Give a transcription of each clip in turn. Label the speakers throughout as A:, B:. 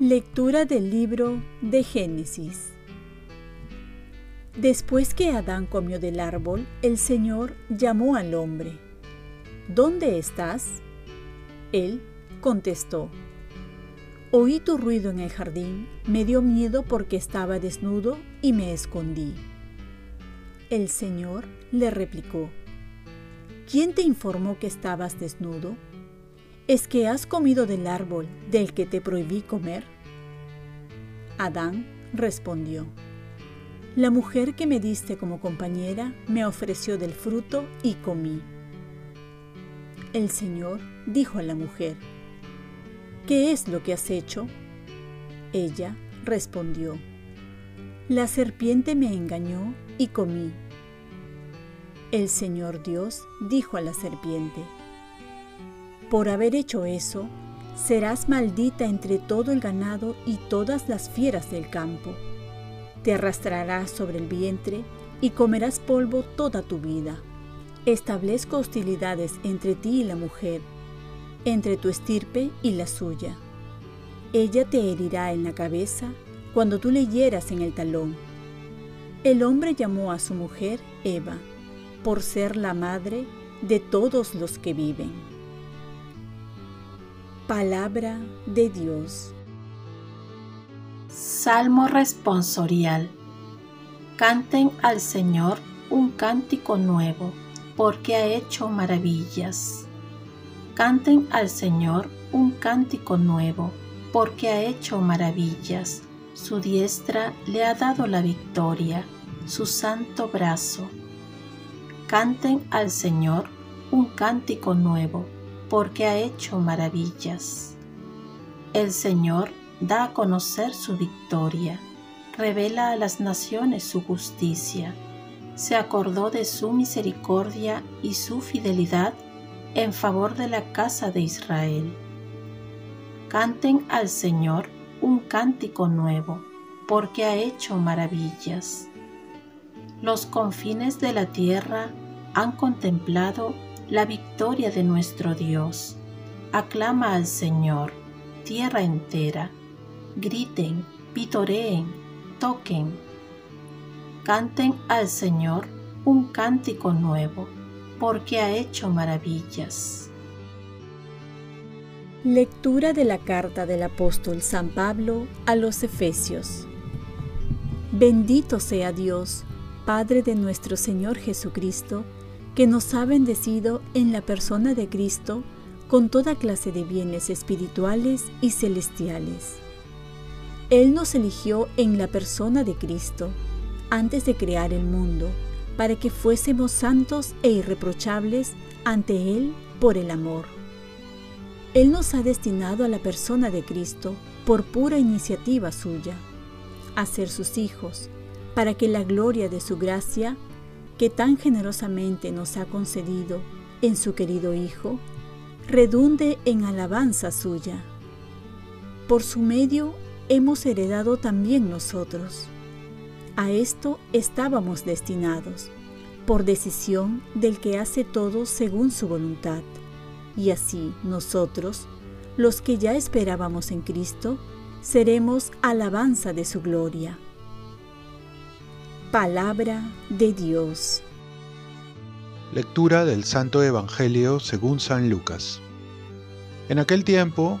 A: Lectura del libro de Génesis Después que Adán comió del árbol, el Señor llamó al hombre. ¿Dónde estás? Él contestó, Oí tu ruido en el jardín, me dio miedo porque estaba desnudo y me escondí. El Señor le replicó, ¿quién te informó que estabas desnudo? ¿Es que has comido del árbol del que te prohibí comer? Adán respondió, La mujer que me diste como compañera me ofreció del fruto y comí. El Señor dijo a la mujer, ¿qué es lo que has hecho? Ella respondió, La serpiente me engañó y comí. El Señor Dios dijo a la serpiente, por haber hecho eso, serás maldita entre todo el ganado y todas las fieras del campo. Te arrastrarás sobre el vientre y comerás polvo toda tu vida. Establezco hostilidades entre ti y la mujer, entre tu estirpe y la suya. Ella te herirá en la cabeza cuando tú le hieras en el talón. El hombre llamó a su mujer Eva, por ser la madre de todos los que viven. Palabra de Dios.
B: Salmo responsorial. Canten al Señor un cántico nuevo, porque ha hecho maravillas. Canten al Señor un cántico nuevo, porque ha hecho maravillas. Su diestra le ha dado la victoria, su santo brazo. Canten al Señor un cántico nuevo, porque ha hecho maravillas. El Señor da a conocer su victoria, revela a las naciones su justicia, se acordó de su misericordia y su fidelidad en favor de la casa de Israel. Canten al Señor un cántico nuevo, porque ha hecho maravillas. Los confines de la tierra han contemplado la victoria de nuestro Dios. Aclama al Señor, tierra entera. Griten, pitoreen, toquen. Canten al Señor un cántico nuevo, porque ha hecho maravillas.
A: Lectura de la carta del apóstol San Pablo a los Efesios. Bendito sea Dios, Padre de nuestro Señor Jesucristo, que nos ha bendecido en la persona de Cristo con toda clase de bienes espirituales y celestiales. Él nos eligió en la persona de Cristo antes de crear el mundo, para que fuésemos santos e irreprochables ante Él por el amor. Él nos ha destinado a la persona de Cristo por pura iniciativa suya, a ser sus hijos, para que la gloria de su gracia que tan generosamente nos ha concedido en su querido Hijo, redunde en alabanza suya. Por su medio hemos heredado también nosotros. A esto estábamos destinados, por decisión del que hace todo según su voluntad. Y así nosotros, los que ya esperábamos en Cristo, seremos alabanza de su gloria. Palabra de Dios.
C: Lectura del Santo Evangelio según San Lucas. En aquel tiempo,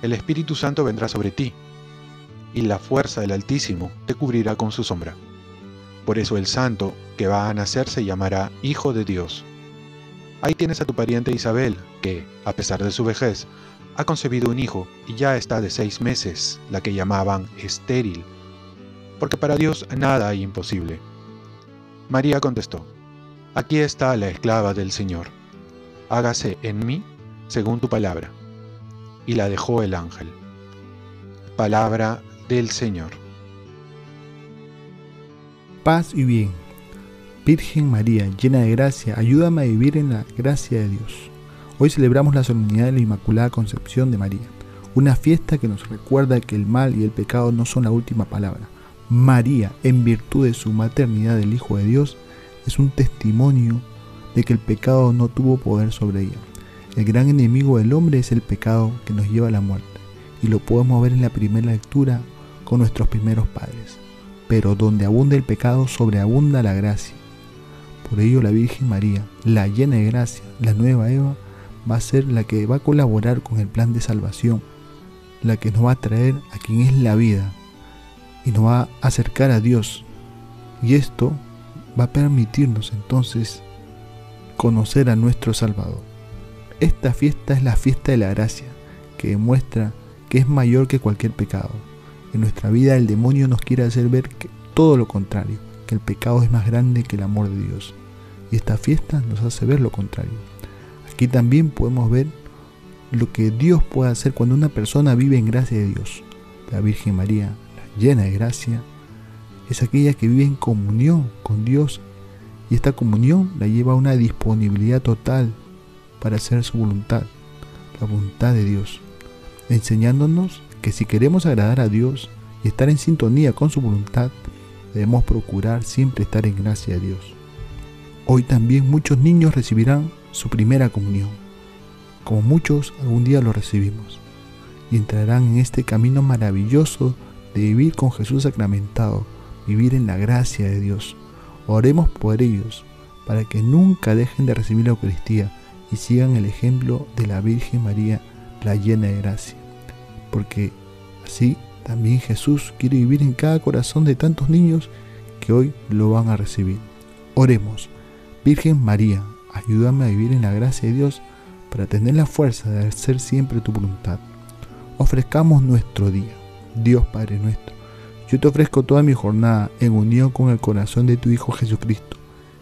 C: El Espíritu Santo vendrá sobre ti, y la fuerza del Altísimo te cubrirá con su sombra. Por eso el santo que va a nacer se llamará Hijo de Dios. Ahí tienes a tu pariente Isabel, que, a pesar de su vejez, ha concebido un hijo y ya está de seis meses, la que llamaban estéril, porque para Dios nada hay imposible. María contestó, Aquí está la esclava del Señor, hágase en mí según tu palabra. Y la dejó el ángel. Palabra del Señor.
D: Paz y bien. Virgen María, llena de gracia, ayúdame a vivir en la gracia de Dios. Hoy celebramos la solemnidad de la Inmaculada Concepción de María, una fiesta que nos recuerda que el mal y el pecado no son la última palabra. María, en virtud de su maternidad del Hijo de Dios, es un testimonio de que el pecado no tuvo poder sobre ella. El gran enemigo del hombre es el pecado que nos lleva a la muerte, y lo podemos ver en la primera lectura con nuestros primeros padres. Pero donde abunda el pecado, sobreabunda la gracia. Por ello la Virgen María, la llena de gracia, la nueva Eva, va a ser la que va a colaborar con el plan de salvación, la que nos va a traer a quien es la vida y nos va a acercar a Dios. Y esto va a permitirnos entonces conocer a nuestro Salvador. Esta fiesta es la fiesta de la gracia, que demuestra que es mayor que cualquier pecado. En nuestra vida el demonio nos quiere hacer ver que todo lo contrario, que el pecado es más grande que el amor de Dios. Y esta fiesta nos hace ver lo contrario. Aquí también podemos ver lo que Dios puede hacer cuando una persona vive en gracia de Dios. La Virgen María, llena de gracia, es aquella que vive en comunión con Dios y esta comunión la lleva a una disponibilidad total para hacer su voluntad, la voluntad de Dios, enseñándonos que si queremos agradar a Dios y estar en sintonía con su voluntad, debemos procurar siempre estar en gracia de Dios. Hoy también muchos niños recibirán su primera comunión, como muchos algún día lo recibimos, y entrarán en este camino maravilloso de vivir con Jesús sacramentado, vivir en la gracia de Dios. Oremos por ellos, para que nunca dejen de recibir la Eucaristía y sigan el ejemplo de la Virgen María, la llena de gracia. Porque así también Jesús quiere vivir en cada corazón de tantos niños que hoy lo van a recibir. Oremos, Virgen María, ayúdame a vivir en la gracia de Dios para tener la fuerza de hacer siempre tu voluntad. Ofrezcamos nuestro día. Dios Padre nuestro, yo te ofrezco toda mi jornada en unión con el corazón de tu Hijo Jesucristo,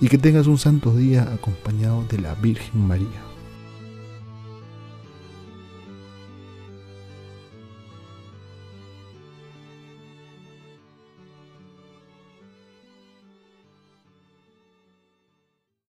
D: y que tengas un santo día acompañado de la Virgen María.